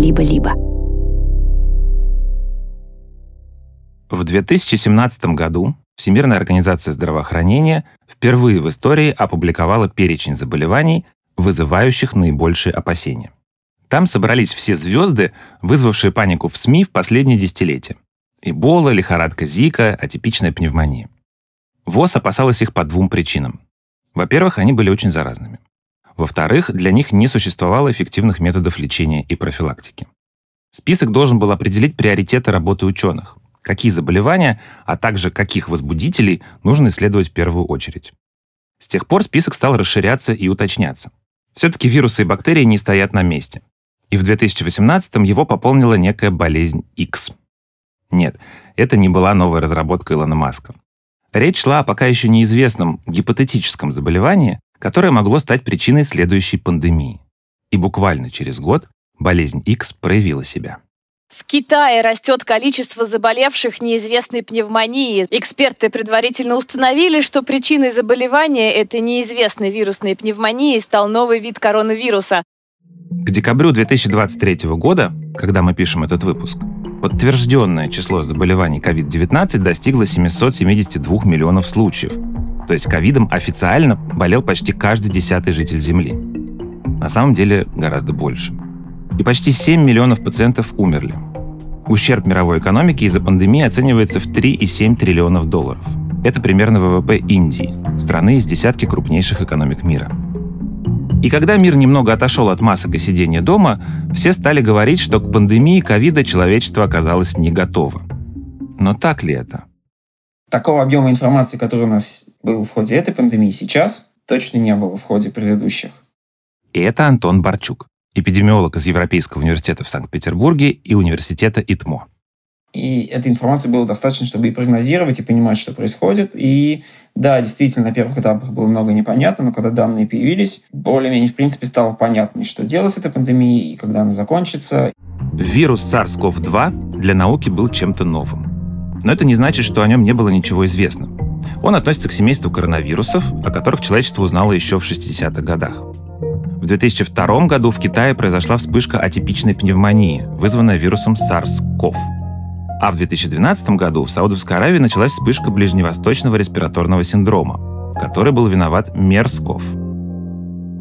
либо-либо. В 2017 году Всемирная организация здравоохранения впервые в истории опубликовала перечень заболеваний, вызывающих наибольшие опасения. Там собрались все звезды, вызвавшие панику в СМИ в последние десятилетия. Эбола, лихорадка Зика, атипичная пневмония. ВОЗ опасалась их по двум причинам. Во-первых, они были очень заразными. Во-вторых, для них не существовало эффективных методов лечения и профилактики. Список должен был определить приоритеты работы ученых, какие заболевания, а также каких возбудителей нужно исследовать в первую очередь. С тех пор список стал расширяться и уточняться. Все-таки вирусы и бактерии не стоят на месте. И в 2018 его пополнила некая болезнь X. Нет, это не была новая разработка Илона Маска. Речь шла о пока еще неизвестном гипотетическом заболевании, которое могло стать причиной следующей пандемии. И буквально через год болезнь X проявила себя. В Китае растет количество заболевших неизвестной пневмонией. Эксперты предварительно установили, что причиной заболевания этой неизвестной вирусной пневмонии стал новый вид коронавируса. К декабрю 2023 года, когда мы пишем этот выпуск, подтвержденное число заболеваний COVID-19 достигло 772 миллионов случаев. То есть ковидом официально болел почти каждый десятый житель Земли. На самом деле гораздо больше. И почти 7 миллионов пациентов умерли. Ущерб мировой экономики из-за пандемии оценивается в 3,7 триллионов долларов. Это примерно ВВП Индии, страны из десятки крупнейших экономик мира. И когда мир немного отошел от масок и сидения дома, все стали говорить, что к пандемии ковида человечество оказалось не готово. Но так ли это? Такого объема информации, который у нас был в ходе этой пандемии, сейчас точно не было в ходе предыдущих. И это Антон Барчук, эпидемиолог из Европейского университета в Санкт-Петербурге и университета ИТМО. И этой информации было достаточно, чтобы и прогнозировать, и понимать, что происходит. И да, действительно, на первых этапах было много непонятно, но когда данные появились, более-менее, в принципе, стало понятно, что делать с этой пандемией и когда она закончится. Вирус SARS-CoV-2 для науки был чем-то новым. Но это не значит, что о нем не было ничего известно. Он относится к семейству коронавирусов, о которых человечество узнало еще в 60-х годах. В 2002 году в Китае произошла вспышка атипичной пневмонии, вызванная вирусом SARS-CoV. А в 2012 году в Саудовской Аравии началась вспышка ближневосточного респираторного синдрома, в которой был виноват Мерсков.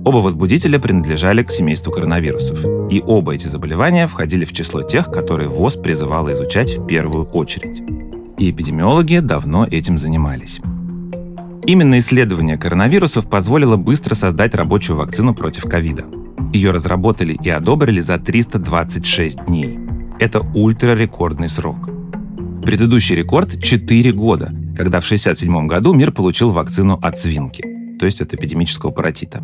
Оба возбудителя принадлежали к семейству коронавирусов, и оба эти заболевания входили в число тех, которые ВОЗ призывала изучать в первую очередь. И эпидемиологи давно этим занимались. Именно исследование коронавирусов позволило быстро создать рабочую вакцину против ковида. Ее разработали и одобрили за 326 дней. Это ультрарекордный срок. Предыдущий рекорд — 4 года, когда в 1967 году мир получил вакцину от свинки, то есть от эпидемического паротита.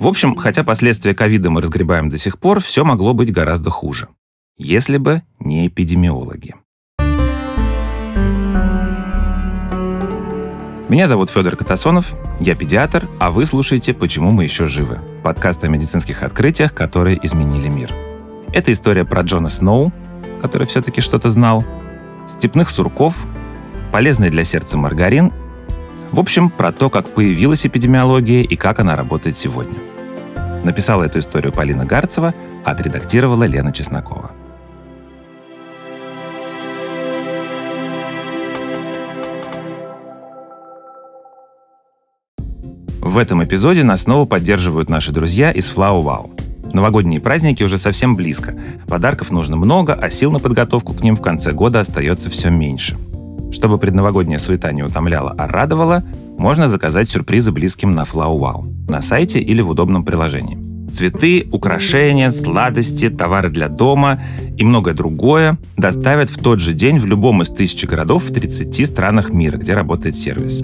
В общем, хотя последствия ковида мы разгребаем до сих пор, все могло быть гораздо хуже. Если бы не эпидемиологи. Меня зовут Федор Катасонов, я педиатр, а вы слушаете «Почему мы еще живы» — подкаст о медицинских открытиях, которые изменили мир. Это история про Джона Сноу, который все-таки что-то знал, степных сурков, полезный для сердца маргарин. В общем, про то, как появилась эпидемиология и как она работает сегодня. Написала эту историю Полина Гарцева, отредактировала Лена Чеснокова. В этом эпизоде нас снова поддерживают наши друзья из Flow Wow. Новогодние праздники уже совсем близко. Подарков нужно много, а сил на подготовку к ним в конце года остается все меньше. Чтобы предновогодняя суета не утомляла, а радовала, можно заказать сюрпризы близким на Flow Wow на сайте или в удобном приложении. Цветы, украшения, сладости, товары для дома и многое другое доставят в тот же день в любом из тысячи городов в 30 странах мира, где работает сервис.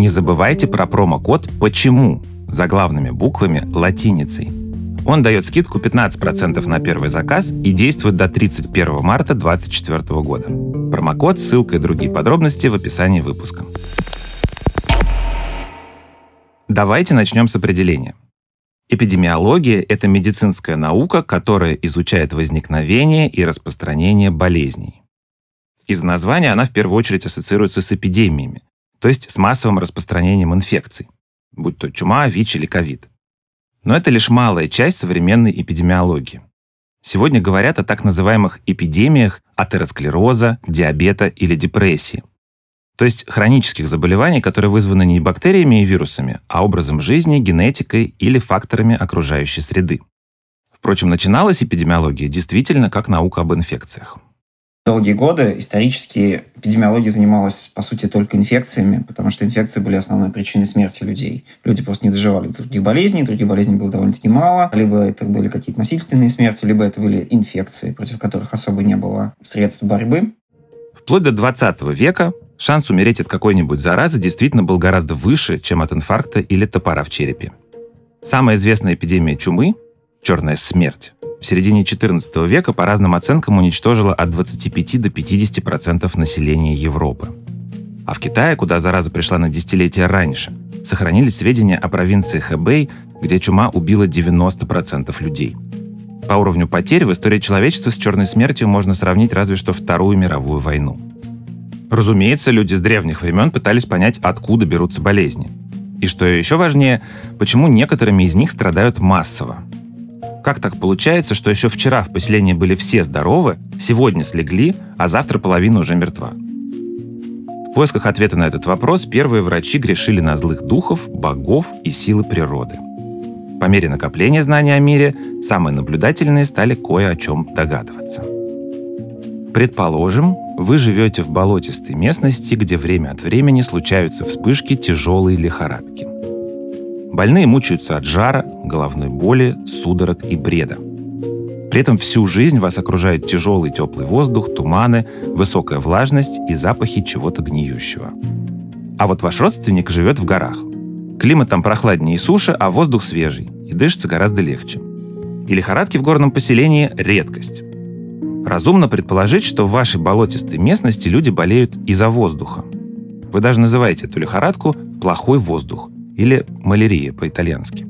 Не забывайте про промокод «Почему» заглавными буквами латиницей. Он дает скидку 15% на первый заказ и действует до 31 марта 2024 года. Промокод, ссылка и другие подробности в описании выпуска. Давайте начнем с определения. Эпидемиология — это медицинская наука, которая изучает возникновение и распространение болезней. Из названия она в первую очередь ассоциируется с эпидемиями, то есть с массовым распространением инфекций, будь то чума, ВИЧ или ковид. Но это лишь малая часть современной эпидемиологии. Сегодня говорят о так называемых эпидемиях атеросклероза, диабета или депрессии. То есть хронических заболеваний, которые вызваны не бактериями и вирусами, а образом жизни, генетикой или факторами окружающей среды. Впрочем, начиналась эпидемиология действительно как наука об инфекциях. Долгие годы исторически эпидемиология занималась, по сути, только инфекциями, потому что инфекции были основной причиной смерти людей. Люди просто не доживали до других болезней, других болезней было довольно-таки мало. Либо это были какие-то насильственные смерти, либо это были инфекции, против которых особо не было средств борьбы. Вплоть до 20 века шанс умереть от какой-нибудь заразы действительно был гораздо выше, чем от инфаркта или топора в черепе. Самая известная эпидемия чумы – черная смерть в середине XIV века по разным оценкам уничтожила от 25 до 50% населения Европы. А в Китае, куда зараза пришла на десятилетия раньше, сохранились сведения о провинции Хэбэй, где чума убила 90% людей. По уровню потерь в истории человечества с черной смертью можно сравнить разве что Вторую мировую войну. Разумеется, люди с древних времен пытались понять, откуда берутся болезни. И что еще важнее, почему некоторыми из них страдают массово. Как так получается, что еще вчера в поселении были все здоровы, сегодня слегли, а завтра половина уже мертва? В поисках ответа на этот вопрос первые врачи грешили на злых духов, богов и силы природы. По мере накопления знаний о мире, самые наблюдательные стали кое о чем догадываться. Предположим, вы живете в болотистой местности, где время от времени случаются вспышки тяжелой лихорадки. Больные мучаются от жара, головной боли, судорог и бреда. При этом всю жизнь вас окружает тяжелый теплый воздух, туманы, высокая влажность и запахи чего-то гниющего. А вот ваш родственник живет в горах. Климат там прохладнее и суше, а воздух свежий, и дышится гораздо легче. И лихорадки в горном поселении – редкость. Разумно предположить, что в вашей болотистой местности люди болеют из-за воздуха. Вы даже называете эту лихорадку «плохой воздух» или «малярия» по-итальянски.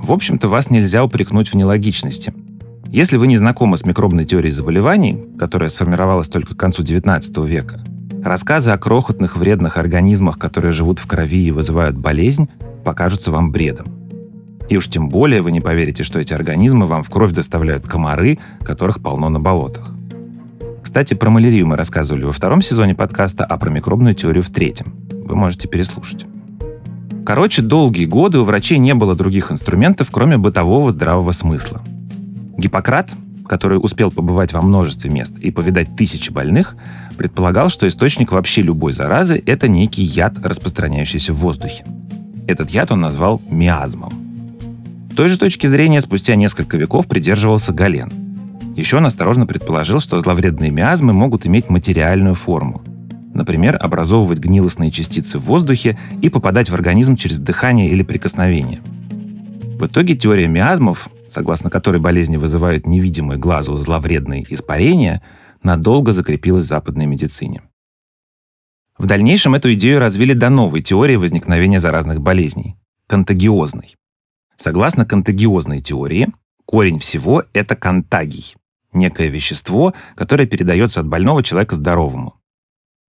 В общем-то, вас нельзя упрекнуть в нелогичности. Если вы не знакомы с микробной теорией заболеваний, которая сформировалась только к концу XIX века, рассказы о крохотных вредных организмах, которые живут в крови и вызывают болезнь, покажутся вам бредом. И уж тем более вы не поверите, что эти организмы вам в кровь доставляют комары, которых полно на болотах. Кстати, про малярию мы рассказывали во втором сезоне подкаста, а про микробную теорию в третьем. Вы можете переслушать. Короче, долгие годы у врачей не было других инструментов, кроме бытового здравого смысла. Гиппократ, который успел побывать во множестве мест и повидать тысячи больных, предполагал, что источник вообще любой заразы – это некий яд, распространяющийся в воздухе. Этот яд он назвал миазмом – той же точки зрения спустя несколько веков придерживался Гален. Еще он осторожно предположил, что зловредные миазмы могут иметь материальную форму. Например, образовывать гнилостные частицы в воздухе и попадать в организм через дыхание или прикосновение. В итоге теория миазмов, согласно которой болезни вызывают невидимые глазу зловредные испарения, надолго закрепилась в западной медицине. В дальнейшем эту идею развили до новой теории возникновения заразных болезней – контагиозной. Согласно контагиозной теории, корень всего – это контагий – некое вещество, которое передается от больного человека здоровому.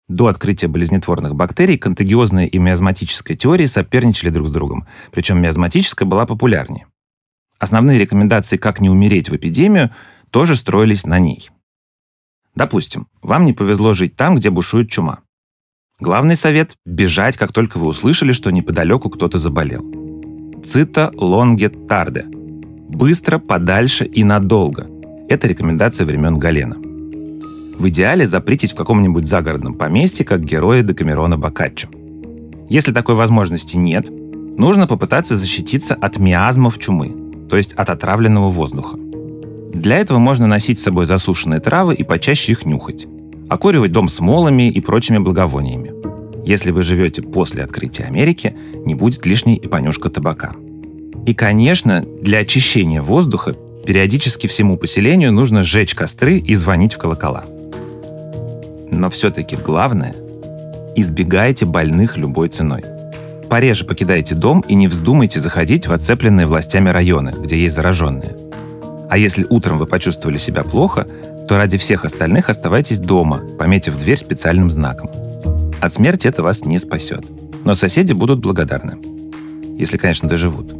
До открытия болезнетворных бактерий контагиозная и миазматическая теории соперничали друг с другом, причем миазматическая была популярнее. Основные рекомендации «как не умереть в эпидемию» тоже строились на ней. Допустим, вам не повезло жить там, где бушует чума. Главный совет – бежать, как только вы услышали, что неподалеку кто-то заболел. Цита лонге тарде. Быстро, подальше и надолго. Это рекомендация времен Галена. В идеале запритесь в каком-нибудь загородном поместье, как герои Декамерона Боккаччо. Если такой возможности нет, нужно попытаться защититься от миазмов чумы, то есть от отравленного воздуха. Для этого можно носить с собой засушенные травы и почаще их нюхать, окуривать дом смолами и прочими благовониями. Если вы живете после открытия Америки, не будет лишней и понюшка табака. И, конечно, для очищения воздуха периодически всему поселению нужно сжечь костры и звонить в колокола. Но все-таки главное – избегайте больных любой ценой. Пореже покидайте дом и не вздумайте заходить в оцепленные властями районы, где есть зараженные. А если утром вы почувствовали себя плохо, то ради всех остальных оставайтесь дома, пометив дверь специальным знаком – от смерти это вас не спасет. Но соседи будут благодарны. Если, конечно, доживут.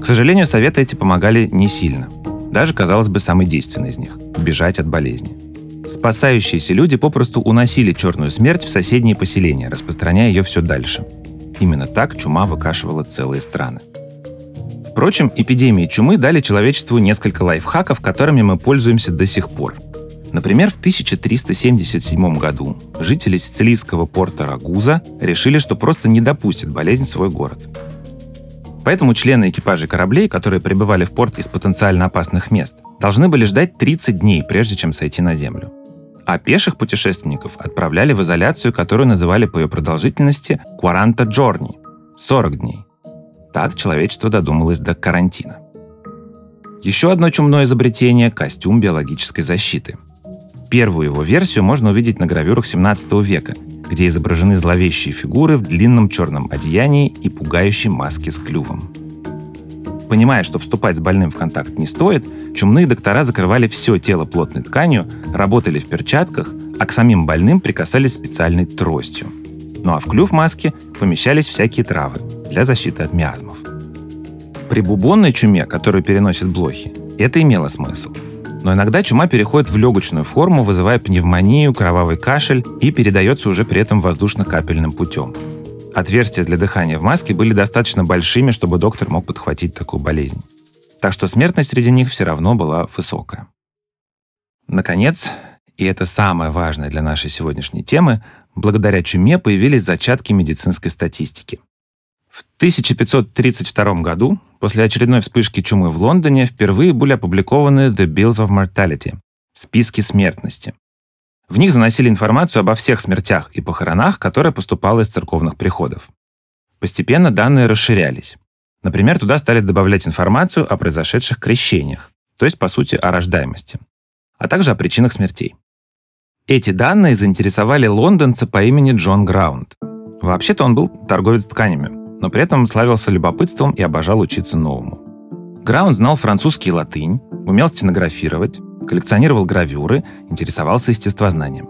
К сожалению, советы эти помогали не сильно. Даже, казалось бы, самый действенный из них – бежать от болезни. Спасающиеся люди попросту уносили черную смерть в соседние поселения, распространяя ее все дальше. Именно так чума выкашивала целые страны. Впрочем, эпидемии чумы дали человечеству несколько лайфхаков, которыми мы пользуемся до сих пор. Например, в 1377 году жители сицилийского порта Рагуза решили, что просто не допустят болезнь в свой город. Поэтому члены экипажей кораблей, которые прибывали в порт из потенциально опасных мест, должны были ждать 30 дней, прежде чем сойти на землю. А пеших путешественников отправляли в изоляцию, которую называли по ее продолжительности «Quaranta Giorni» — 40 дней. Так человечество додумалось до карантина. Еще одно чумное изобретение – костюм биологической защиты. Первую его версию можно увидеть на гравюрах 17 века, где изображены зловещие фигуры в длинном черном одеянии и пугающей маске с клювом. Понимая, что вступать с больным в контакт не стоит, чумные доктора закрывали все тело плотной тканью, работали в перчатках, а к самим больным прикасались специальной тростью. Ну а в клюв маски помещались всякие травы для защиты от миазмов. При бубонной чуме, которую переносят блохи, это имело смысл – но иногда чума переходит в легочную форму, вызывая пневмонию, кровавый кашель и передается уже при этом воздушно-капельным путем. Отверстия для дыхания в маске были достаточно большими, чтобы доктор мог подхватить такую болезнь. Так что смертность среди них все равно была высокая. Наконец, и это самое важное для нашей сегодняшней темы, благодаря чуме появились зачатки медицинской статистики. В 1532 году, после очередной вспышки чумы в Лондоне, впервые были опубликованы The Bills of Mortality – списки смертности. В них заносили информацию обо всех смертях и похоронах, которая поступала из церковных приходов. Постепенно данные расширялись. Например, туда стали добавлять информацию о произошедших крещениях, то есть, по сути, о рождаемости, а также о причинах смертей. Эти данные заинтересовали лондонца по имени Джон Граунд. Вообще-то он был торговец тканями, но при этом славился любопытством и обожал учиться новому. Граунд знал французский и латынь, умел стенографировать, коллекционировал гравюры, интересовался естествознанием.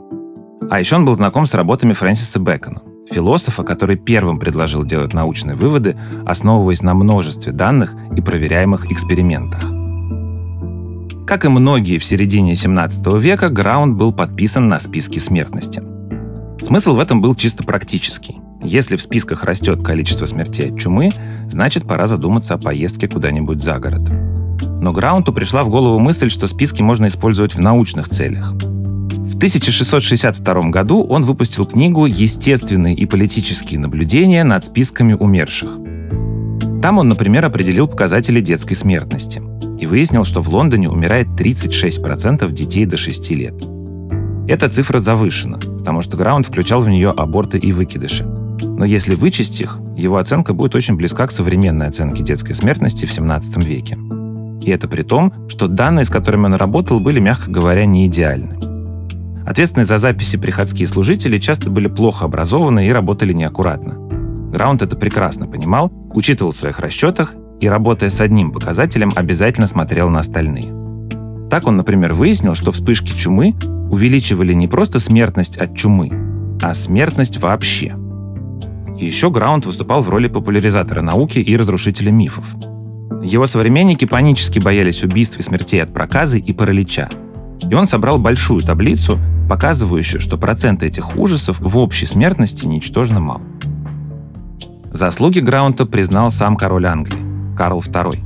А еще он был знаком с работами Фрэнсиса Бэкона, философа, который первым предложил делать научные выводы, основываясь на множестве данных и проверяемых экспериментах. Как и многие в середине 17 века, Граунд был подписан на списке смертности. Смысл в этом был чисто практический. Если в списках растет количество смертей от чумы, значит пора задуматься о поездке куда-нибудь за город. Но Граунту пришла в голову мысль, что списки можно использовать в научных целях. В 1662 году он выпустил книгу «Естественные и политические наблюдения над списками умерших». Там он, например, определил показатели детской смертности и выяснил, что в Лондоне умирает 36% детей до 6 лет. Эта цифра завышена, потому что Граунд включал в нее аборты и выкидыши. Но если вычесть их, его оценка будет очень близка к современной оценке детской смертности в 17 веке. И это при том, что данные, с которыми он работал, были, мягко говоря, не идеальны. Ответственные за записи приходские служители часто были плохо образованы и работали неаккуратно. Граунд это прекрасно понимал, учитывал в своих расчетах и, работая с одним показателем, обязательно смотрел на остальные. Так он, например, выяснил, что вспышки чумы увеличивали не просто смертность от чумы, а смертность вообще – еще Граунд выступал в роли популяризатора науки и разрушителя мифов. Его современники панически боялись убийств и смертей от проказы и паралича. И он собрал большую таблицу, показывающую, что процент этих ужасов в общей смертности ничтожно мал. Заслуги Граунта признал сам король Англии, Карл II.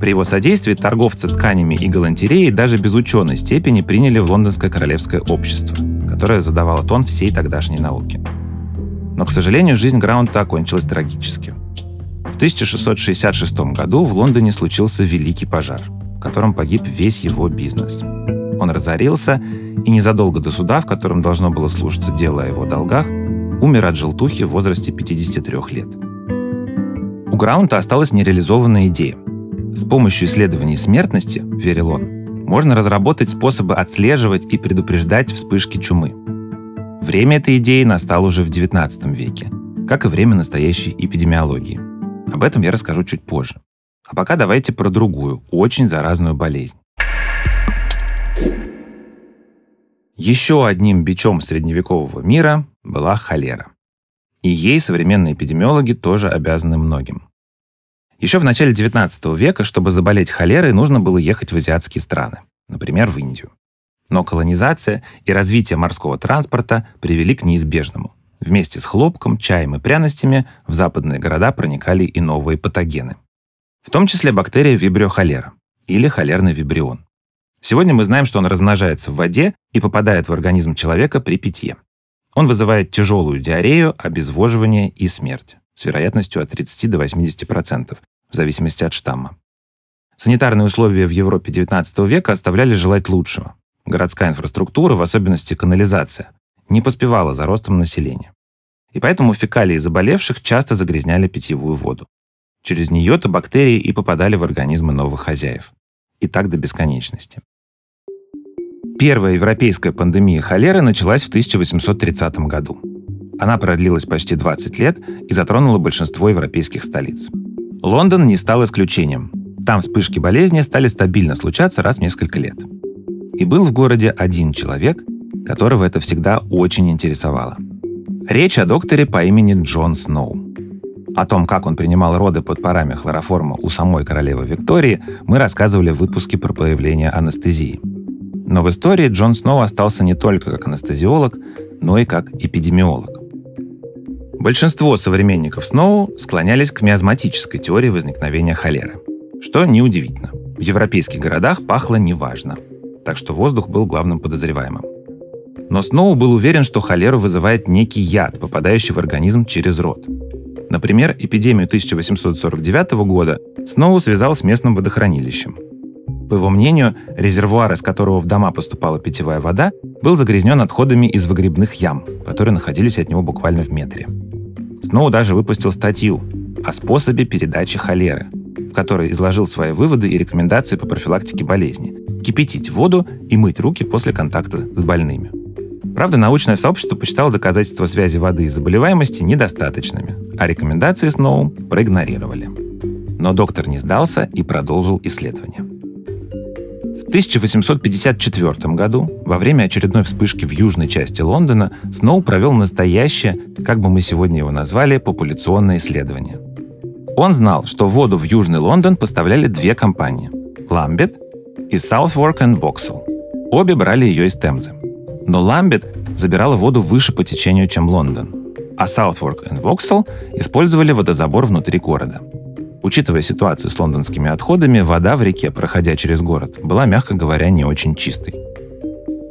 При его содействии торговцы тканями и галантереей даже без ученой степени приняли в Лондонское королевское общество, которое задавало тон всей тогдашней науке. Но, к сожалению, жизнь Граунта окончилась трагически. В 1666 году в Лондоне случился великий пожар, в котором погиб весь его бизнес. Он разорился, и незадолго до суда, в котором должно было слушаться дело о его долгах, умер от желтухи в возрасте 53 лет. У Граунта осталась нереализованная идея. С помощью исследований смертности, верил он, можно разработать способы отслеживать и предупреждать вспышки чумы. Время этой идеи настало уже в XIX веке, как и время настоящей эпидемиологии. Об этом я расскажу чуть позже. А пока давайте про другую, очень заразную болезнь. Еще одним бичом средневекового мира была холера. И ей современные эпидемиологи тоже обязаны многим. Еще в начале 19 века, чтобы заболеть холерой, нужно было ехать в азиатские страны, например, в Индию. Но колонизация и развитие морского транспорта привели к неизбежному. Вместе с хлопком, чаем и пряностями в западные города проникали и новые патогены. В том числе бактерия вибриохолера или холерный вибрион. Сегодня мы знаем, что он размножается в воде и попадает в организм человека при питье. Он вызывает тяжелую диарею, обезвоживание и смерть с вероятностью от 30 до 80%, в зависимости от штамма. Санитарные условия в Европе XIX века оставляли желать лучшего. Городская инфраструктура, в особенности канализация, не поспевала за ростом населения. И поэтому фекалии заболевших часто загрязняли питьевую воду. Через нее-то бактерии и попадали в организмы новых хозяев. И так до бесконечности. Первая европейская пандемия холеры началась в 1830 году. Она продлилась почти 20 лет и затронула большинство европейских столиц. Лондон не стал исключением. Там вспышки болезни стали стабильно случаться раз в несколько лет. И был в городе один человек, которого это всегда очень интересовало. Речь о докторе по имени Джон Сноу. О том, как он принимал роды под парами хлороформа у самой королевы Виктории, мы рассказывали в выпуске про появление анестезии. Но в истории Джон Сноу остался не только как анестезиолог, но и как эпидемиолог. Большинство современников Сноу склонялись к миазматической теории возникновения холеры. Что неудивительно. В европейских городах пахло неважно. Так что воздух был главным подозреваемым. Но Сноу был уверен, что холеру вызывает некий яд, попадающий в организм через рот. Например, эпидемию 1849 года Сноу связал с местным водохранилищем. По его мнению, резервуар, из которого в дома поступала питьевая вода, был загрязнен отходами из выгребных ям, которые находились от него буквально в метре. Сноу даже выпустил статью о способе передачи холеры, в которой изложил свои выводы и рекомендации по профилактике болезни. Кипятить воду и мыть руки после контакта с больными. Правда, научное сообщество посчитало доказательства связи воды и заболеваемости недостаточными, а рекомендации Сноу проигнорировали. Но доктор не сдался и продолжил исследование. В 1854 году, во время очередной вспышки в южной части Лондона, Сноу провел настоящее, как бы мы сегодня его назвали, популяционное исследование. Он знал, что воду в Южный Лондон поставляли две компании – Ламбет и Southwark and Vauxhall. Обе брали ее из Темзы. Но Ламбет забирала воду выше по течению, чем Лондон, а Southwark and Vauxhall использовали водозабор внутри города – Учитывая ситуацию с лондонскими отходами, вода в реке, проходя через город, была, мягко говоря, не очень чистой.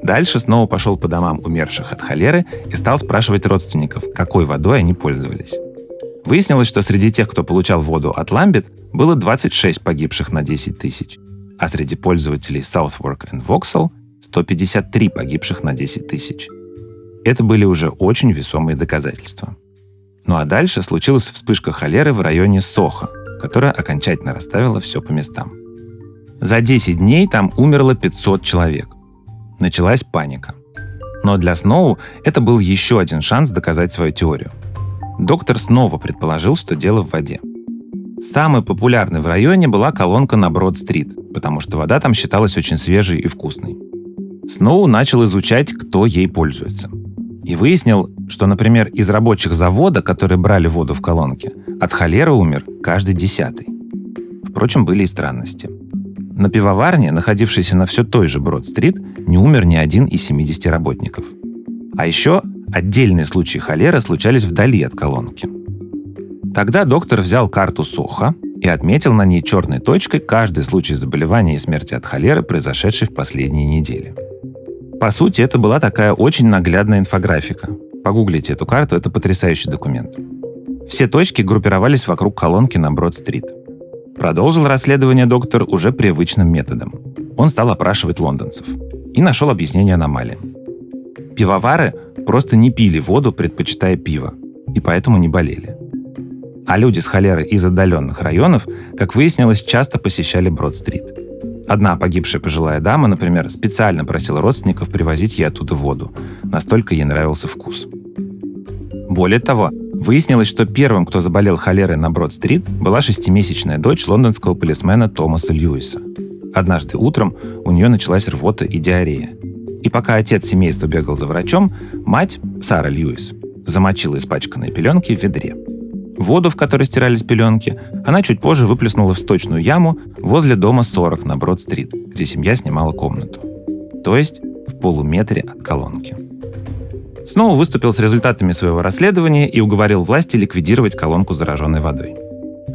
Дальше снова пошел по домам умерших от холеры и стал спрашивать родственников, какой водой они пользовались. Выяснилось, что среди тех, кто получал воду от Ламбет, было 26 погибших на 10 тысяч, а среди пользователей Southwark and Vauxhall 153 погибших на 10 тысяч. Это были уже очень весомые доказательства. Ну а дальше случилась вспышка холеры в районе Сохо, которая окончательно расставила все по местам. За 10 дней там умерло 500 человек. Началась паника. Но для Сноу это был еще один шанс доказать свою теорию. Доктор снова предположил, что дело в воде. Самой популярной в районе была колонка на Брод-стрит, потому что вода там считалась очень свежей и вкусной. Сноу начал изучать, кто ей пользуется. И выяснил, что, например, из рабочих завода, которые брали воду в колонке, от холеры умер каждый десятый. Впрочем, были и странности. На пивоварне, находившейся на все той же Брод-стрит, не умер ни один из 70 работников. А еще отдельные случаи холеры случались вдали от колонки. Тогда доктор взял карту Соха и отметил на ней черной точкой каждый случай заболевания и смерти от холеры, произошедший в последние недели. По сути, это была такая очень наглядная инфографика. Погуглите эту карту, это потрясающий документ. Все точки группировались вокруг колонки на Брод-стрит. Продолжил расследование доктор уже привычным методом. Он стал опрашивать лондонцев и нашел объяснение аномалии. Пивовары просто не пили воду, предпочитая пиво, и поэтому не болели. А люди с холерой из отдаленных районов, как выяснилось, часто посещали Брод-стрит. Одна погибшая пожилая дама, например, специально просила родственников привозить ей оттуда воду. Настолько ей нравился вкус. Более того, выяснилось, что первым, кто заболел холерой на Брод-стрит, была шестимесячная дочь лондонского полисмена Томаса Льюиса. Однажды утром у нее началась рвота и диарея. И пока отец семейства бегал за врачом, мать, Сара Льюис, замочила испачканные пеленки в ведре. Воду, в которой стирались пеленки, она чуть позже выплеснула в сточную яму возле дома 40 на Брод-стрит, где семья снимала комнату. То есть в полуметре от колонки. Снова выступил с результатами своего расследования и уговорил власти ликвидировать колонку зараженной водой.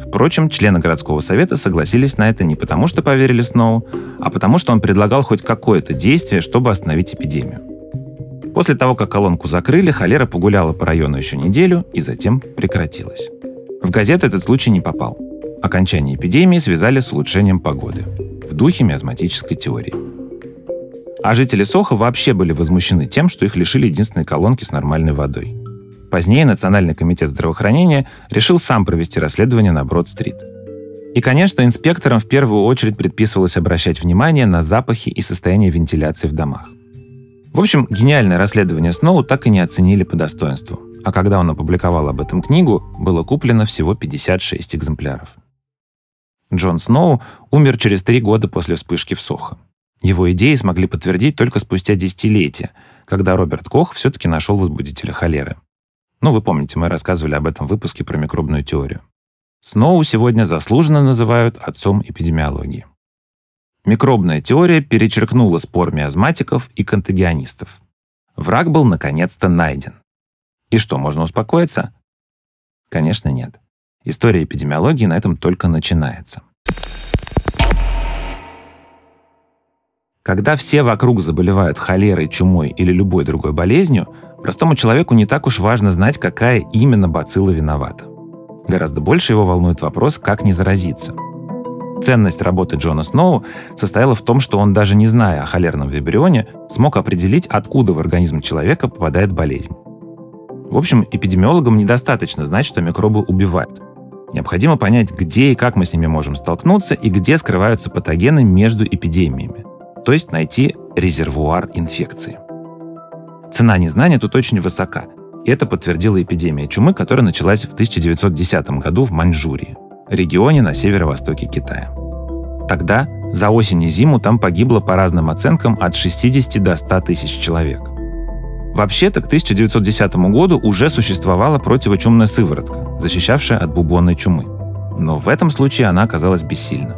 Впрочем, члены городского совета согласились на это не потому, что поверили Сноу, а потому, что он предлагал хоть какое-то действие, чтобы остановить эпидемию. После того, как колонку закрыли, холера погуляла по району еще неделю и затем прекратилась. В газеты этот случай не попал. Окончание эпидемии связали с улучшением погоды. В духе миазматической теории. А жители Соха вообще были возмущены тем, что их лишили единственной колонки с нормальной водой. Позднее Национальный комитет здравоохранения решил сам провести расследование на Брод-стрит. И, конечно, инспекторам в первую очередь предписывалось обращать внимание на запахи и состояние вентиляции в домах. В общем, гениальное расследование Сноу так и не оценили по достоинству. А когда он опубликовал об этом книгу, было куплено всего 56 экземпляров. Джон Сноу умер через три года после вспышки в Сохо. Его идеи смогли подтвердить только спустя десятилетия, когда Роберт Кох все-таки нашел возбудителя холеры. Ну, вы помните, мы рассказывали об этом выпуске про микробную теорию. Сноу сегодня заслуженно называют отцом эпидемиологии. Микробная теория перечеркнула спор миазматиков и контагионистов. Враг был наконец-то найден. И что, можно успокоиться? Конечно, нет. История эпидемиологии на этом только начинается. Когда все вокруг заболевают холерой, чумой или любой другой болезнью, простому человеку не так уж важно знать, какая именно бацилла виновата. Гораздо больше его волнует вопрос, как не заразиться. Ценность работы Джона Сноу состояла в том, что он, даже не зная о холерном вибрионе, смог определить, откуда в организм человека попадает болезнь. В общем, эпидемиологам недостаточно знать, что микробы убивают. Необходимо понять, где и как мы с ними можем столкнуться и где скрываются патогены между эпидемиями – то есть найти резервуар инфекции. Цена незнания тут очень высока. И это подтвердила эпидемия чумы, которая началась в 1910 году в Маньчжурии, регионе на северо-востоке Китая. Тогда за осень и зиму там погибло по разным оценкам от 60 до 100 тысяч человек. Вообще-то к 1910 году уже существовала противочумная сыворотка, защищавшая от бубонной чумы. Но в этом случае она оказалась бессильна.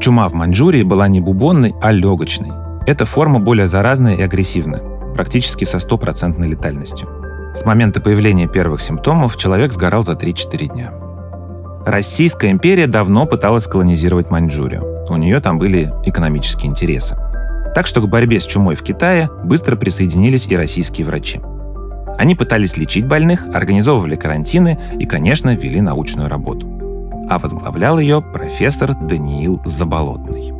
Чума в Маньчжурии была не бубонной, а легочной. Эта форма более заразная и агрессивная, практически со стопроцентной летальностью. С момента появления первых симптомов человек сгорал за 3-4 дня. Российская империя давно пыталась колонизировать Маньчжурию. У нее там были экономические интересы. Так что к борьбе с чумой в Китае быстро присоединились и российские врачи. Они пытались лечить больных, организовывали карантины и, конечно, вели научную работу а возглавлял ее профессор Даниил Заболотный.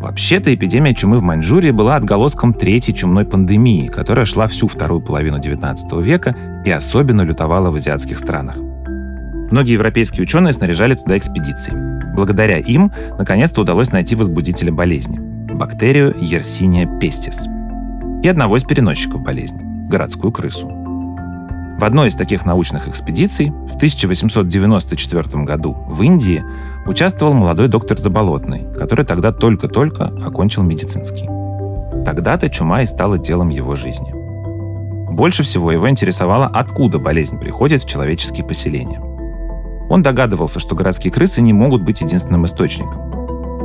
Вообще-то эпидемия чумы в Маньчжурии была отголоском третьей чумной пандемии, которая шла всю вторую половину XIX века и особенно лютовала в азиатских странах. Многие европейские ученые снаряжали туда экспедиции. Благодаря им, наконец-то удалось найти возбудителя болезни – бактерию Yersinia pestis и одного из переносчиков болезни – городскую крысу. В одной из таких научных экспедиций в 1894 году в Индии участвовал молодой доктор Заболотный, который тогда только-только окончил медицинский. Тогда-то чума и стала делом его жизни. Больше всего его интересовало, откуда болезнь приходит в человеческие поселения. Он догадывался, что городские крысы не могут быть единственным источником.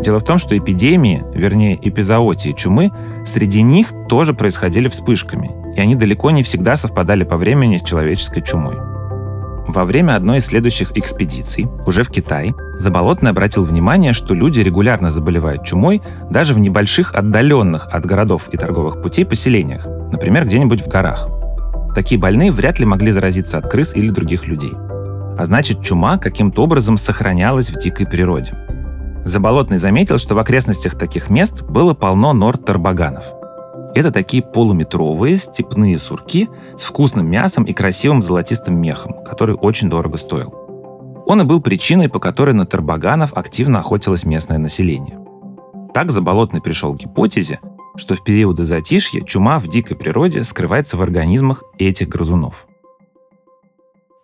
Дело в том, что эпидемии, вернее эпизоотии чумы, среди них тоже происходили вспышками, и они далеко не всегда совпадали по времени с человеческой чумой. Во время одной из следующих экспедиций, уже в Китае, Заболотный обратил внимание, что люди регулярно заболевают чумой даже в небольших отдаленных от городов и торговых путей поселениях, например, где-нибудь в горах. Такие больные вряд ли могли заразиться от крыс или других людей. А значит, чума каким-то образом сохранялась в дикой природе. Заболотный заметил, что в окрестностях таких мест было полно нор тарбаганов – это такие полуметровые степные сурки с вкусным мясом и красивым золотистым мехом, который очень дорого стоил. Он и был причиной, по которой на тарбаганов активно охотилось местное население. Так Заболотный пришел к гипотезе, что в периоды затишья чума в дикой природе скрывается в организмах этих грызунов.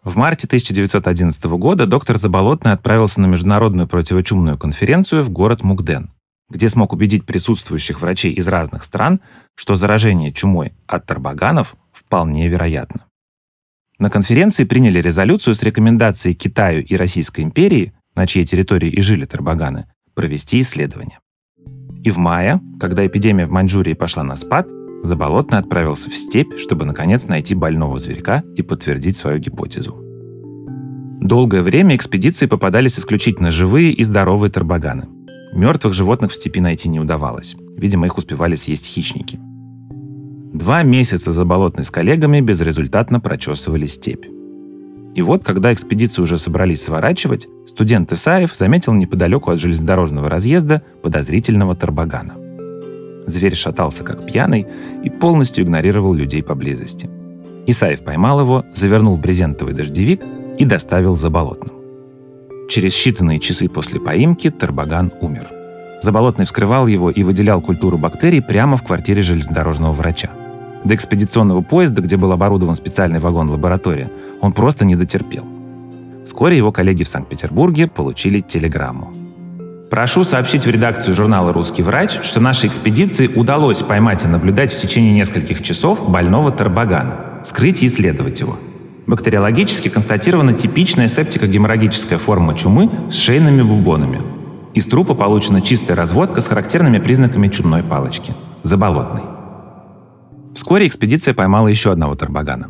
В марте 1911 года доктор Заболотный отправился на международную противочумную конференцию в город Мукден, где смог убедить присутствующих врачей из разных стран, что заражение чумой от тарбаганов вполне вероятно. На конференции приняли резолюцию с рекомендацией Китаю и Российской империи, на чьей территории и жили тарбаганы, провести исследование. И в мае, когда эпидемия в Маньчжурии пошла на спад, Заболотный отправился в степь, чтобы наконец найти больного зверька и подтвердить свою гипотезу. Долгое время экспедиции попадались исключительно живые и здоровые тарбаганы. Мертвых животных в степи найти не удавалось. Видимо, их успевали съесть хищники. Два месяца Заболотный с коллегами безрезультатно прочесывали степь. И вот, когда экспедиции уже собрались сворачивать, студент Исаев заметил неподалеку от железнодорожного разъезда подозрительного тарбагана. Зверь шатался как пьяный и полностью игнорировал людей поблизости. Исаев поймал его, завернул брезентовый дождевик и доставил за болотным. Через считанные часы после поимки Тарбаган умер. Заболотный вскрывал его и выделял культуру бактерий прямо в квартире железнодорожного врача. До экспедиционного поезда, где был оборудован специальный вагон-лаборатория, он просто не дотерпел. Вскоре его коллеги в Санкт-Петербурге получили телеграмму. Прошу сообщить в редакцию журнала «Русский врач», что нашей экспедиции удалось поймать и наблюдать в течение нескольких часов больного тарбагана, вскрыть и исследовать его. Бактериологически констатирована типичная септико-геморрагическая форма чумы с шейными бубонами. Из трупа получена чистая разводка с характерными признаками чумной палочки – заболотной. Вскоре экспедиция поймала еще одного тарбагана.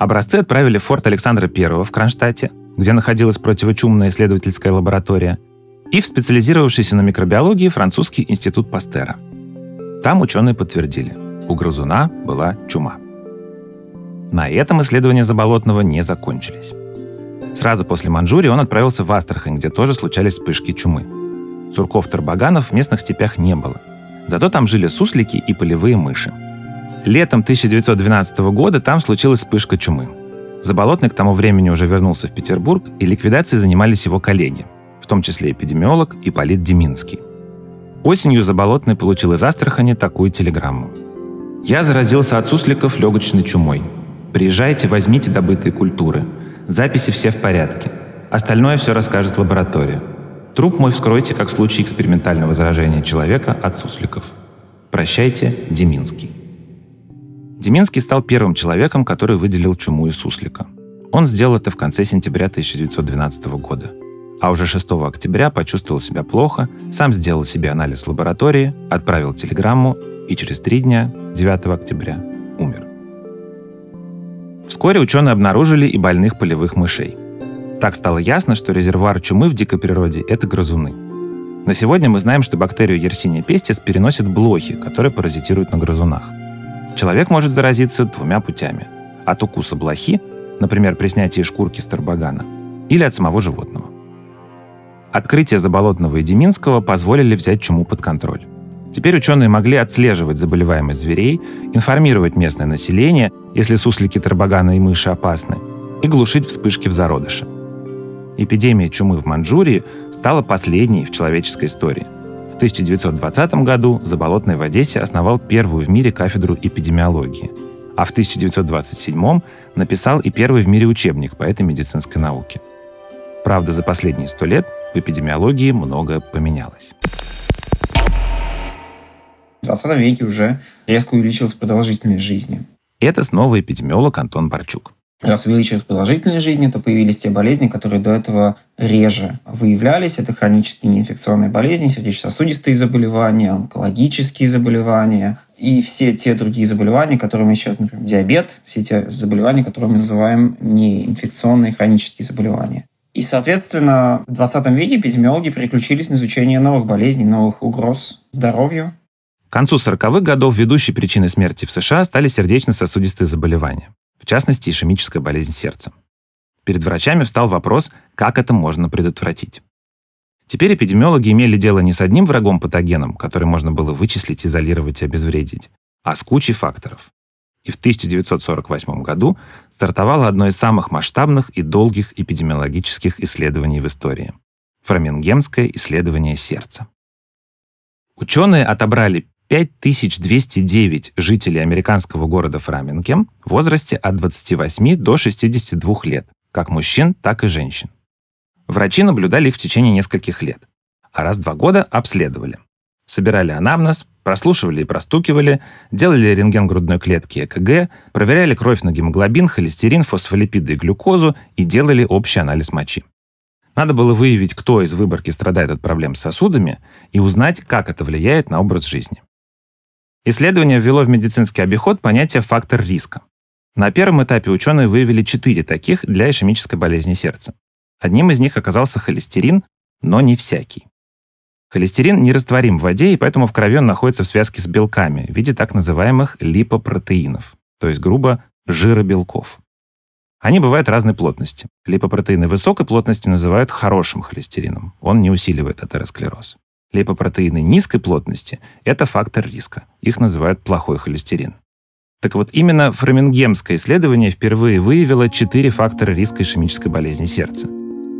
Образцы отправили в форт Александра I в Кронштадте, где находилась противочумная исследовательская лаборатория, и в специализировавшийся на микробиологии французский институт Пастера. Там ученые подтвердили – у грызуна была чума. На этом исследования Заболотного не закончились. Сразу после Манчжурии он отправился в Астрахань, где тоже случались вспышки чумы. Сурков-тарбаганов в местных степях не было. Зато там жили суслики и полевые мыши. Летом 1912 года там случилась вспышка чумы. Заболотный к тому времени уже вернулся в Петербург, и ликвидацией занимались его коллеги, в том числе эпидемиолог Ипполит Деминский. Осенью Заболотный получил из Астрахани такую телеграмму. «Я заразился от сусликов легочной чумой. Приезжайте, возьмите добытые культуры. Записи все в порядке. Остальное все расскажет лаборатория. Труп мой вскройте, как в случае экспериментального заражения человека от сусликов. Прощайте, Деминский. Деминский стал первым человеком, который выделил чуму из суслика. Он сделал это в конце сентября 1912 года. А уже 6 октября почувствовал себя плохо, сам сделал себе анализ в лаборатории, отправил телеграмму и через три дня, 9 октября, умер. Вскоре ученые обнаружили и больных полевых мышей. Так стало ясно, что резервуар чумы в дикой природе – это грызуны. На сегодня мы знаем, что бактерию Yersinia pestis переносят блохи, которые паразитируют на грызунах. Человек может заразиться двумя путями. От укуса блохи, например, при снятии шкурки с тарбагана, или от самого животного. Открытие Заболотного и Деминского позволили взять чуму под контроль. Теперь ученые могли отслеживать заболеваемость зверей, информировать местное население, если суслики, тарбаганы и мыши опасны, и глушить вспышки в зародыше. Эпидемия чумы в Манчжурии стала последней в человеческой истории. В 1920 году Заболотный в Одессе основал первую в мире кафедру эпидемиологии, а в 1927 написал и первый в мире учебник по этой медицинской науке. Правда, за последние сто лет в эпидемиологии многое поменялось. В 20 веке уже резко увеличилась продолжительность жизни. Это снова эпидемиолог Антон Барчук. Раз увеличилась продолжительность жизни, то появились те болезни, которые до этого реже выявлялись. Это хронические неинфекционные болезни, сердечно-сосудистые заболевания, онкологические заболевания и все те другие заболевания, которые мы сейчас, например, диабет, все те заболевания, которые мы называем неинфекционные хронические заболевания. И, соответственно, в 20 веке эпидемиологи переключились на изучение новых болезней, новых угроз здоровью, к концу 40-х годов ведущей причиной смерти в США стали сердечно-сосудистые заболевания, в частности, ишемическая болезнь сердца. Перед врачами встал вопрос, как это можно предотвратить. Теперь эпидемиологи имели дело не с одним врагом-патогеном, который можно было вычислить, изолировать и обезвредить, а с кучей факторов. И в 1948 году стартовало одно из самых масштабных и долгих эпидемиологических исследований в истории – Фрамингемское исследование сердца. Ученые отобрали 5209 жителей американского города Фрамингем в возрасте от 28 до 62 лет, как мужчин, так и женщин. Врачи наблюдали их в течение нескольких лет, а раз в два года обследовали. Собирали анамнез, прослушивали и простукивали, делали рентген грудной клетки ЭКГ, проверяли кровь на гемоглобин, холестерин, фосфолипиды и глюкозу и делали общий анализ мочи. Надо было выявить, кто из выборки страдает от проблем с сосудами и узнать, как это влияет на образ жизни. Исследование ввело в медицинский обиход понятие «фактор риска». На первом этапе ученые выявили четыре таких для ишемической болезни сердца. Одним из них оказался холестерин, но не всякий. Холестерин нерастворим в воде, и поэтому в крови он находится в связке с белками в виде так называемых липопротеинов, то есть, грубо, жиробелков. Они бывают разной плотности. Липопротеины высокой плотности называют хорошим холестерином. Он не усиливает атеросклероз. Липопротеины низкой плотности – это фактор риска. Их называют плохой холестерин. Так вот, именно фрамингемское исследование впервые выявило четыре фактора риска ишемической болезни сердца.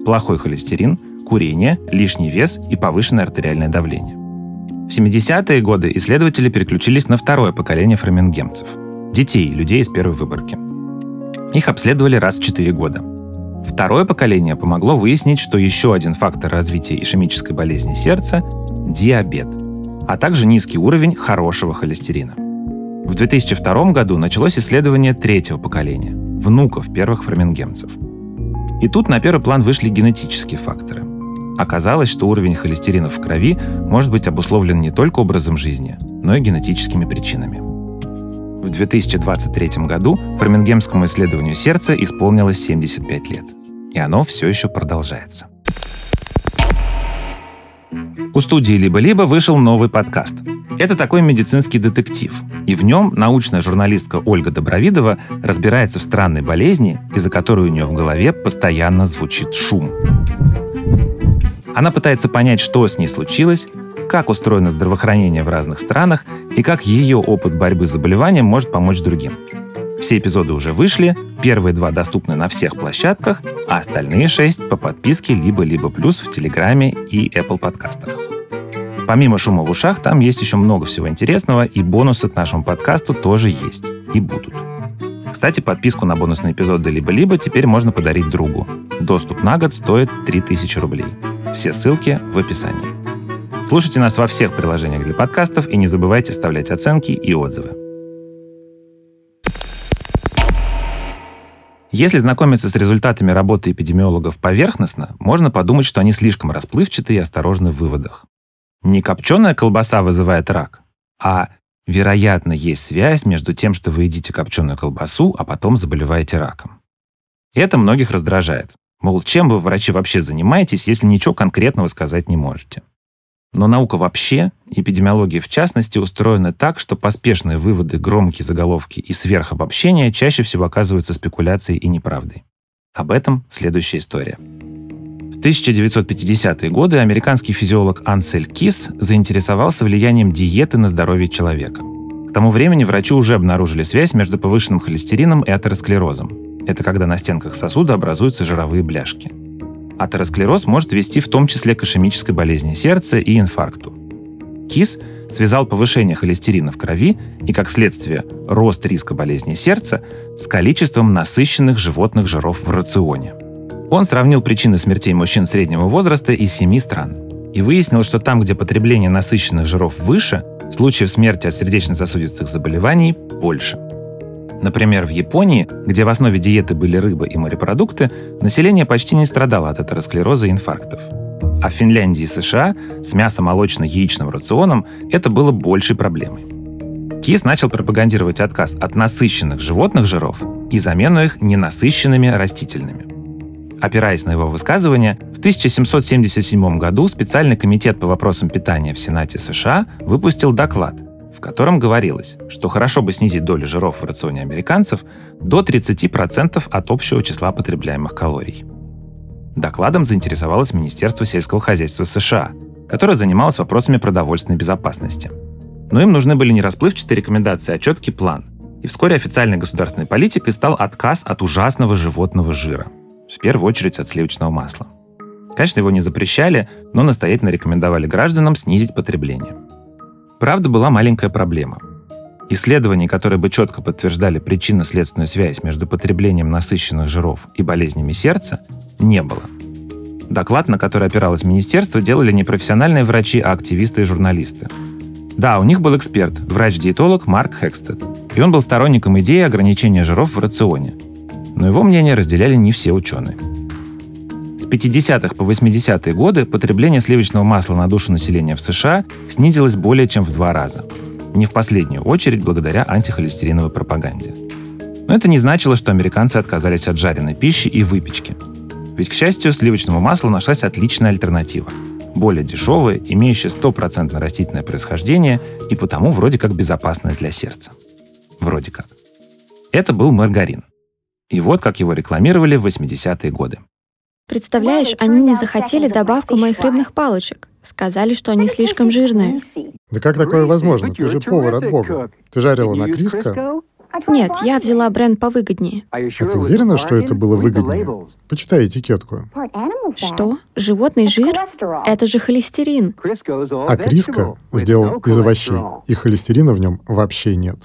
Плохой холестерин – курение, лишний вес и повышенное артериальное давление. В 70-е годы исследователи переключились на второе поколение фрамингемцев – детей, людей из первой выборки. Их обследовали раз в 4 года. Второе поколение помогло выяснить, что еще один фактор развития ишемической болезни сердца – диабет, а также низкий уровень хорошего холестерина. В 2002 году началось исследование третьего поколения – внуков первых фрамингемцев. И тут на первый план вышли генетические факторы – Оказалось, что уровень холестерина в крови может быть обусловлен не только образом жизни, но и генетическими причинами. В 2023 году Фрамингемскому исследованию сердца исполнилось 75 лет. И оно все еще продолжается. У студии «Либо-либо» вышел новый подкаст. Это такой медицинский детектив. И в нем научная журналистка Ольга Добровидова разбирается в странной болезни, из-за которой у нее в голове постоянно звучит шум. Она пытается понять, что с ней случилось, как устроено здравоохранение в разных странах и как ее опыт борьбы с заболеванием может помочь другим. Все эпизоды уже вышли, первые два доступны на всех площадках, а остальные шесть по подписке либо-либо плюс в Телеграме и Apple подкастах. Помимо шума в ушах, там есть еще много всего интересного, и бонусы к нашему подкасту тоже есть и будут. Кстати, подписку на бонусные эпизоды либо-либо теперь можно подарить другу. Доступ на год стоит 3000 рублей. Все ссылки в описании. Слушайте нас во всех приложениях для подкастов и не забывайте оставлять оценки и отзывы. Если знакомиться с результатами работы эпидемиологов поверхностно, можно подумать, что они слишком расплывчаты и осторожны в выводах. Не копченая колбаса вызывает рак, а вероятно есть связь между тем, что вы едите копченую колбасу, а потом заболеваете раком. Это многих раздражает. Мол, чем вы, врачи, вообще занимаетесь, если ничего конкретного сказать не можете? Но наука вообще, эпидемиология в частности, устроена так, что поспешные выводы, громкие заголовки и сверхобобщения чаще всего оказываются спекуляцией и неправдой. Об этом следующая история. В 1950-е годы американский физиолог Ансель Кис заинтересовался влиянием диеты на здоровье человека. К тому времени врачи уже обнаружили связь между повышенным холестерином и атеросклерозом. Это когда на стенках сосуда образуются жировые бляшки. Атеросклероз может вести в том числе к ишемической болезни сердца и инфаркту. КИС связал повышение холестерина в крови и, как следствие, рост риска болезни сердца с количеством насыщенных животных жиров в рационе. Он сравнил причины смертей мужчин среднего возраста из семи стран и выяснил, что там, где потребление насыщенных жиров выше, случаев смерти от сердечно-сосудистых заболеваний больше. Например, в Японии, где в основе диеты были рыба и морепродукты, население почти не страдало от атеросклероза и инфарктов. А в Финляндии и США с мясо-молочно-яичным рационом это было большей проблемой. КИС начал пропагандировать отказ от насыщенных животных жиров и замену их ненасыщенными растительными. Опираясь на его высказывания, в 1777 году специальный комитет по вопросам питания в Сенате США выпустил доклад – котором говорилось, что хорошо бы снизить долю жиров в рационе американцев до 30% от общего числа потребляемых калорий. Докладом заинтересовалось Министерство сельского хозяйства США, которое занималось вопросами продовольственной безопасности. Но им нужны были не расплывчатые рекомендации, а четкий план. И вскоре официальной государственной политикой стал отказ от ужасного животного жира. В первую очередь от сливочного масла. Конечно, его не запрещали, но настоятельно рекомендовали гражданам снизить потребление. Правда, была маленькая проблема. Исследований, которые бы четко подтверждали причинно-следственную связь между потреблением насыщенных жиров и болезнями сердца, не было. Доклад, на который опиралось министерство, делали не профессиональные врачи, а активисты и журналисты. Да, у них был эксперт, врач-диетолог Марк Хекстед. И он был сторонником идеи ограничения жиров в рационе. Но его мнение разделяли не все ученые. С 50-х по 80-е годы потребление сливочного масла на душу населения в США снизилось более чем в два раза. Не в последнюю очередь благодаря антихолестериновой пропаганде. Но это не значило, что американцы отказались от жареной пищи и выпечки. Ведь, к счастью, сливочному маслу нашлась отличная альтернатива – более дешевое, имеющее стопроцентное растительное происхождение и потому вроде как безопасное для сердца. Вроде как. Это был маргарин. И вот как его рекламировали в 80-е годы. Представляешь, они не захотели добавку моих рыбных палочек. Сказали, что они слишком жирные. Да как такое возможно? Ты же повар от бога. Ты жарила на Криско? Нет, я взяла бренд повыгоднее. А ты уверена, что это было выгоднее? Почитай этикетку. Что? Животный жир? Это же холестерин. А Криско сделал из овощей, и холестерина в нем вообще нет.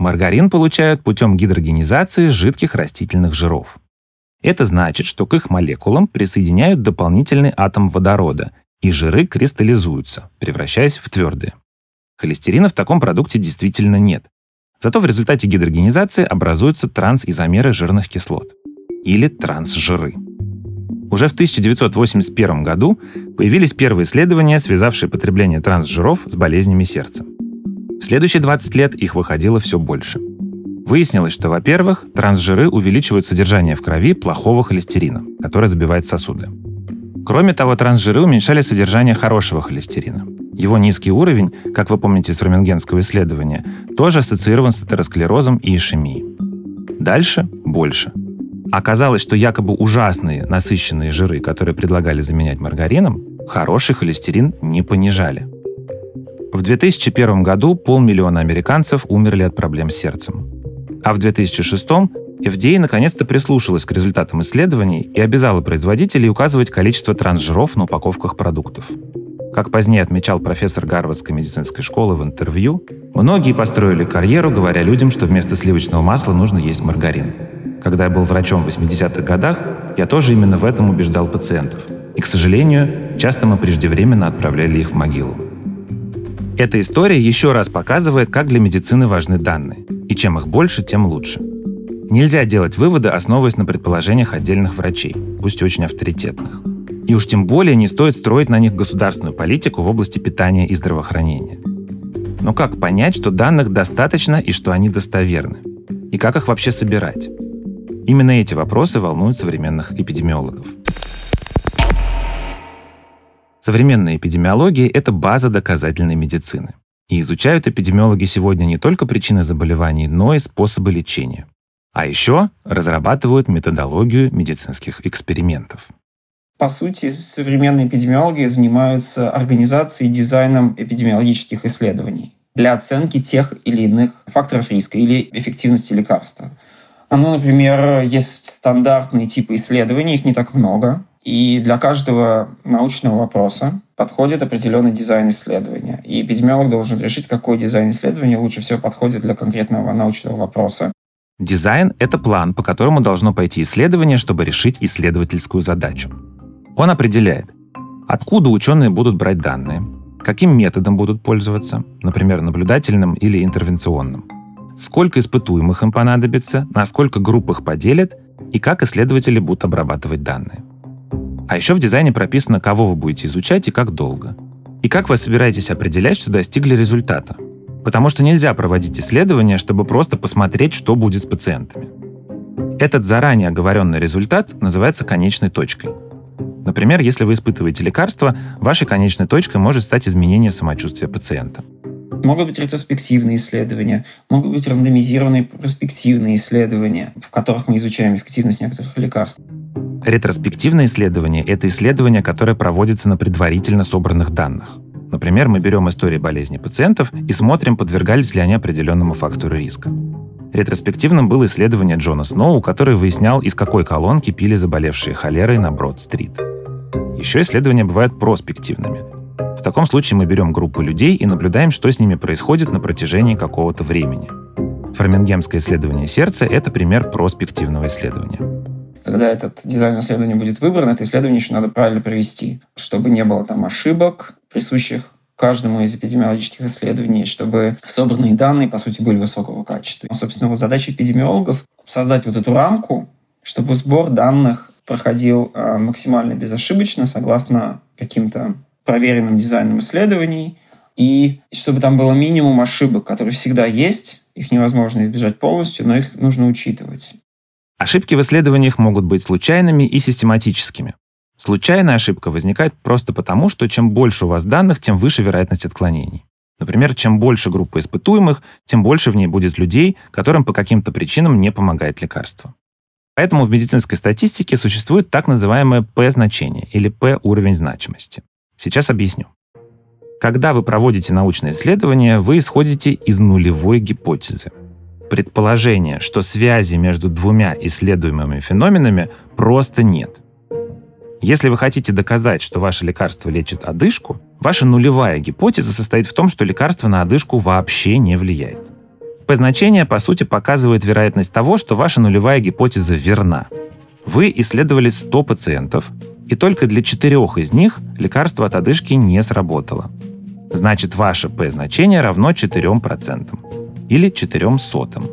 Маргарин получают путем гидрогенизации жидких растительных жиров. Это значит, что к их молекулам присоединяют дополнительный атом водорода, и жиры кристаллизуются, превращаясь в твердые. Холестерина в таком продукте действительно нет, Зато в результате гидрогенизации образуются трансизомеры жирных кислот или трансжиры. Уже в 1981 году появились первые исследования, связавшие потребление трансжиров с болезнями сердца. В следующие 20 лет их выходило все больше. Выяснилось, что, во-первых, трансжиры увеличивают содержание в крови плохого холестерина, который забивает сосуды. Кроме того, трансжиры уменьшали содержание хорошего холестерина. Его низкий уровень, как вы помните из ферменгенского исследования, тоже ассоциирован с атеросклерозом и ишемией. Дальше больше. Оказалось, что якобы ужасные насыщенные жиры, которые предлагали заменять маргарином, хороший холестерин не понижали. В 2001 году полмиллиона американцев умерли от проблем с сердцем. А в 2006 FDA наконец-то прислушалась к результатам исследований и обязала производителей указывать количество трансжиров на упаковках продуктов. Как позднее отмечал профессор Гарвардской медицинской школы в интервью, многие построили карьеру, говоря людям, что вместо сливочного масла нужно есть маргарин. Когда я был врачом в 80-х годах, я тоже именно в этом убеждал пациентов. И, к сожалению, часто мы преждевременно отправляли их в могилу. Эта история еще раз показывает, как для медицины важны данные. И чем их больше, тем лучше. Нельзя делать выводы, основываясь на предположениях отдельных врачей, пусть очень авторитетных. И уж тем более не стоит строить на них государственную политику в области питания и здравоохранения. Но как понять, что данных достаточно и что они достоверны? И как их вообще собирать? Именно эти вопросы волнуют современных эпидемиологов. Современная эпидемиология – это база доказательной медицины. И изучают эпидемиологи сегодня не только причины заболеваний, но и способы лечения. А еще разрабатывают методологию медицинских экспериментов. По сути, современные эпидемиологи занимаются организацией и дизайном эпидемиологических исследований для оценки тех или иных факторов риска или эффективности лекарства. Ну, например, есть стандартные типы исследований, их не так много, и для каждого научного вопроса подходит определенный дизайн исследования. И эпидемиолог должен решить, какой дизайн исследования лучше всего подходит для конкретного научного вопроса. Дизайн — это план, по которому должно пойти исследование, чтобы решить исследовательскую задачу. Он определяет, откуда ученые будут брать данные, каким методом будут пользоваться, например, наблюдательным или интервенционным, сколько испытуемых им понадобится, на сколько групп их поделят и как исследователи будут обрабатывать данные. А еще в дизайне прописано, кого вы будете изучать и как долго. И как вы собираетесь определять, что достигли результата. Потому что нельзя проводить исследования, чтобы просто посмотреть, что будет с пациентами. Этот заранее оговоренный результат называется конечной точкой – Например, если вы испытываете лекарство, вашей конечной точкой может стать изменение самочувствия пациента. Могут быть ретроспективные исследования, могут быть рандомизированные перспективные исследования, в которых мы изучаем эффективность некоторых лекарств. Ретроспективное исследование – это исследование, которое проводится на предварительно собранных данных. Например, мы берем истории болезни пациентов и смотрим, подвергались ли они определенному фактору риска. Ретроспективным было исследование Джона Сноу, который выяснял, из какой колонки пили заболевшие холерой на Брод-стрит. Еще исследования бывают проспективными. В таком случае мы берем группу людей и наблюдаем, что с ними происходит на протяжении какого-то времени. Фармингемское исследование сердца – это пример проспективного исследования. Когда этот дизайн исследования будет выбран, это исследование еще надо правильно провести, чтобы не было там ошибок, присущих каждому из эпидемиологических исследований, чтобы собранные данные, по сути, были высокого качества. Собственно, вот задача эпидемиологов — создать вот эту рамку, чтобы сбор данных проходил а, максимально безошибочно, согласно каким-то проверенным дизайном исследований, и чтобы там было минимум ошибок, которые всегда есть, их невозможно избежать полностью, но их нужно учитывать. Ошибки в исследованиях могут быть случайными и систематическими. Случайная ошибка возникает просто потому, что чем больше у вас данных, тем выше вероятность отклонений. Например, чем больше группа испытуемых, тем больше в ней будет людей, которым по каким-то причинам не помогает лекарство. Поэтому в медицинской статистике существует так называемое P-значение или P-уровень значимости. Сейчас объясню. Когда вы проводите научное исследование, вы исходите из нулевой гипотезы. Предположение, что связи между двумя исследуемыми феноменами просто нет. Если вы хотите доказать, что ваше лекарство лечит одышку, ваша нулевая гипотеза состоит в том, что лекарство на одышку вообще не влияет. P-значение, по сути, показывает вероятность того, что ваша нулевая гипотеза верна. Вы исследовали 100 пациентов, и только для четырех из них лекарство от одышки не сработало. Значит, ваше P-значение равно 4% или 4 сотым,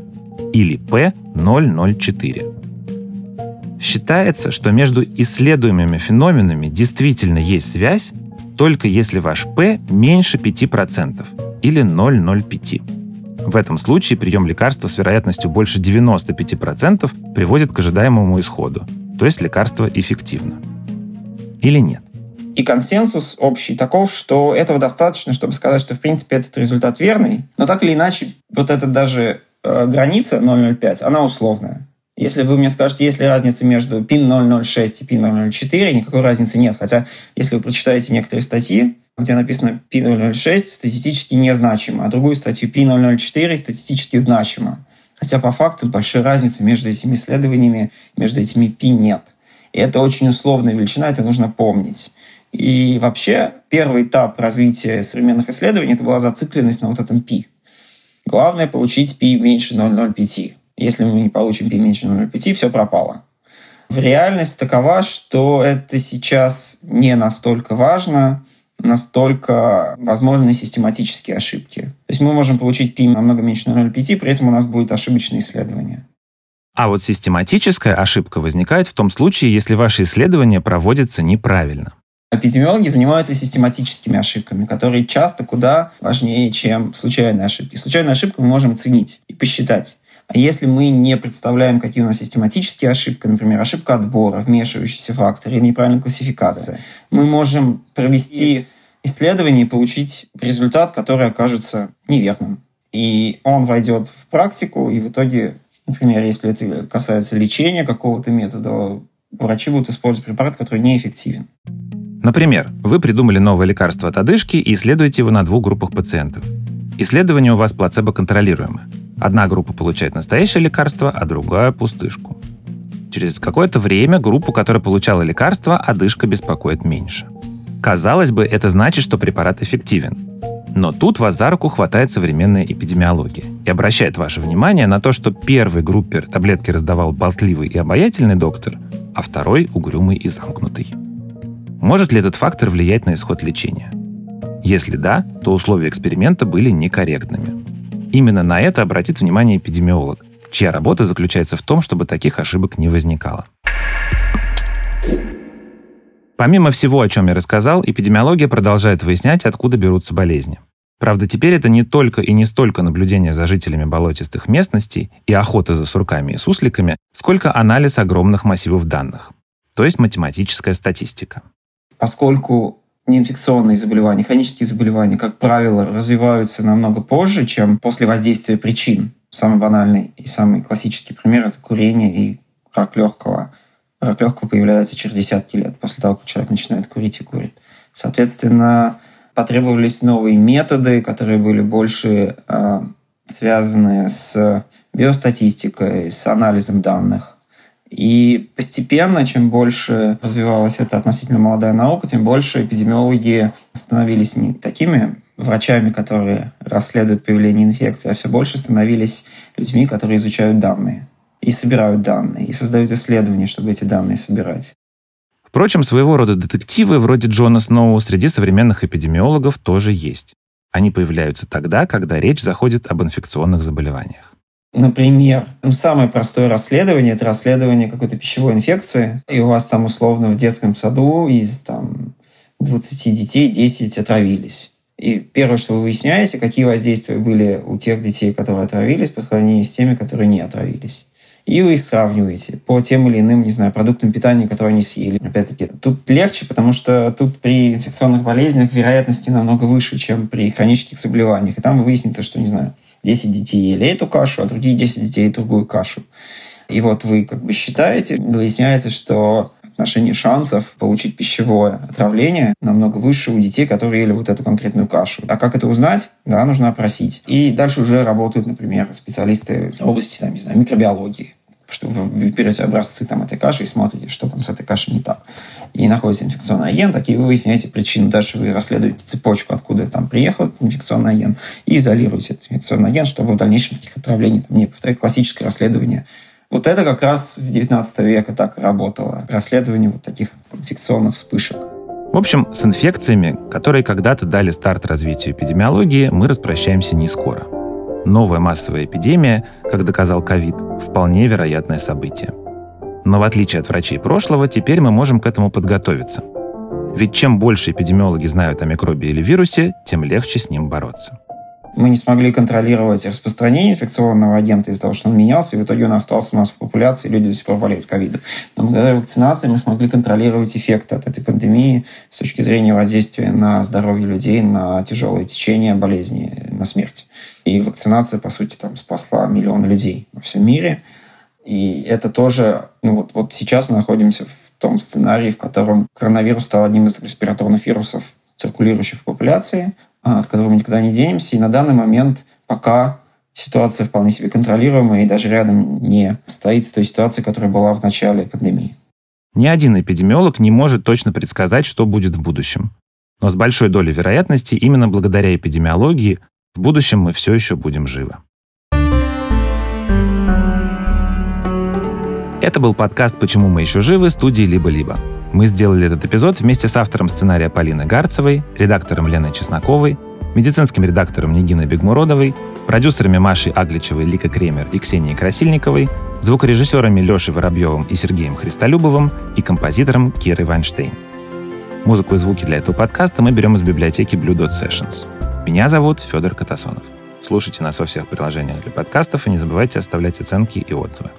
или P004. Считается, что между исследуемыми феноменами действительно есть связь, только если ваш P меньше 5% или 0,05. В этом случае прием лекарства с вероятностью больше 95% приводит к ожидаемому исходу, то есть лекарство эффективно или нет. И консенсус общий таков, что этого достаточно, чтобы сказать, что в принципе этот результат верный. Но так или иначе, вот эта даже э, граница 0,05, она условная. Если вы мне скажете, есть ли разница между PIN 006 и PIN 004, никакой разницы нет. Хотя, если вы прочитаете некоторые статьи, где написано PIN 006 статистически незначимо, а другую статью PIN 004 статистически значимо. Хотя по факту большой разницы между этими исследованиями, между этими PIN нет. И это очень условная величина, это нужно помнить. И вообще первый этап развития современных исследований это была зацикленность на вот этом π. Главное получить π меньше 0,05. Если мы не получим π меньше 0,05, все пропало. В реальность такова, что это сейчас не настолько важно, настолько возможны систематические ошибки. То есть мы можем получить π намного меньше 0,05, при этом у нас будет ошибочное исследование. А вот систематическая ошибка возникает в том случае, если ваше исследование проводится неправильно. Эпидемиологи занимаются систематическими ошибками, которые часто куда важнее, чем случайные ошибки. Случайную ошибку мы можем оценить и посчитать. А если мы не представляем, какие у нас систематические ошибки, например, ошибка отбора, вмешивающийся фактор или неправильная классификация, мы можем провести исследование и получить результат, который окажется неверным. И он войдет в практику, и в итоге Например, если это касается лечения какого-то метода, врачи будут использовать препарат, который неэффективен. Например, вы придумали новое лекарство от одышки и исследуете его на двух группах пациентов. Исследование у вас плацебо-контролируемое. Одна группа получает настоящее лекарство, а другая – пустышку. Через какое-то время группу, которая получала лекарство, одышка беспокоит меньше. Казалось бы, это значит, что препарат эффективен. Но тут вас за руку хватает современная эпидемиология и обращает ваше внимание на то, что первой группе таблетки раздавал болтливый и обаятельный доктор, а второй — угрюмый и замкнутый. Может ли этот фактор влиять на исход лечения? Если да, то условия эксперимента были некорректными. Именно на это обратит внимание эпидемиолог, чья работа заключается в том, чтобы таких ошибок не возникало. Помимо всего, о чем я рассказал, эпидемиология продолжает выяснять, откуда берутся болезни. Правда, теперь это не только и не столько наблюдение за жителями болотистых местностей и охота за сурками и сусликами, сколько анализ огромных массивов данных, то есть математическая статистика. Поскольку неинфекционные заболевания, хронические заболевания, как правило, развиваются намного позже, чем после воздействия причин. Самый банальный и самый классический пример – это курение и рак легкого – рак легкого появляется через десятки лет после того, как человек начинает курить и курит. Соответственно, потребовались новые методы, которые были больше э, связаны с биостатистикой, с анализом данных. И постепенно, чем больше развивалась эта относительно молодая наука, тем больше эпидемиологи становились не такими врачами, которые расследуют появление инфекции, а все больше становились людьми, которые изучают данные. и собирают данные, и создают исследования, чтобы эти данные собирать. Впрочем, своего рода детективы вроде Джона Сноу среди современных эпидемиологов тоже есть. Они появляются тогда, когда речь заходит об инфекционных заболеваниях. Например, ну, самое простое расследование – это расследование какой-то пищевой инфекции, и у вас там условно в детском саду из там, 20 детей 10 отравились. И первое, что вы выясняете, какие воздействия были у тех детей, которые отравились, по сравнению с теми, которые не отравились. И вы их сравниваете по тем или иным, не знаю, продуктам питания, которые они съели. Опять-таки, тут легче, потому что тут при инфекционных болезнях вероятности намного выше, чем при хронических заболеваниях. И там выяснится, что, не знаю, 10 детей ели эту кашу, а другие 10 детей другую кашу. И вот вы как бы считаете, выясняется, что отношении шансов получить пищевое отравление намного выше у детей, которые ели вот эту конкретную кашу. А как это узнать? Да, нужно опросить. И дальше уже работают, например, специалисты в области, там, не знаю, микробиологии что вы берете образцы там, этой каши и смотрите, что там с этой кашей не так. И находится инфекционный агент, так и вы выясняете причину. Дальше вы расследуете цепочку, откуда там приехал инфекционный агент, и изолируете этот инфекционный агент, чтобы в дальнейшем таких отравлений там, не повторять. Классическое расследование вот это как раз с 19 века так работало. Расследование вот таких инфекционных вспышек. В общем, с инфекциями, которые когда-то дали старт развитию эпидемиологии, мы распрощаемся не скоро. Новая массовая эпидемия, как доказал ковид, вполне вероятное событие. Но в отличие от врачей прошлого, теперь мы можем к этому подготовиться. Ведь чем больше эпидемиологи знают о микробе или вирусе, тем легче с ним бороться мы не смогли контролировать распространение инфекционного агента из-за того, что он менялся, и в итоге он остался у нас в популяции, и люди до сих пор болеют ковидом. Но благодаря вакцинации мы смогли контролировать эффект от этой пандемии с точки зрения воздействия на здоровье людей, на тяжелое течение болезни, на смерть. И вакцинация, по сути, там спасла миллионы людей во всем мире. И это тоже, ну вот, вот сейчас мы находимся в том сценарии, в котором коронавирус стал одним из респираторных вирусов, циркулирующих в популяции. А, от которого мы никуда не денемся. И на данный момент пока ситуация вполне себе контролируемая и даже рядом не стоит с той ситуацией, которая была в начале пандемии. Ни один эпидемиолог не может точно предсказать, что будет в будущем. Но с большой долей вероятности именно благодаря эпидемиологии в будущем мы все еще будем живы. Это был подкаст «Почему мы еще живы» студии «Либо-либо». Мы сделали этот эпизод вместе с автором сценария Полиной Гарцевой, редактором Леной Чесноковой, медицинским редактором Нигиной Бегмуродовой, продюсерами Машей Агличевой, Лика Кремер и Ксенией Красильниковой, звукорежиссерами Лешей Воробьевым и Сергеем Христолюбовым и композитором Кирой Вайнштейн. Музыку и звуки для этого подкаста мы берем из библиотеки Blue Dot Sessions. Меня зовут Федор Катасонов. Слушайте нас во всех приложениях для подкастов и не забывайте оставлять оценки и отзывы.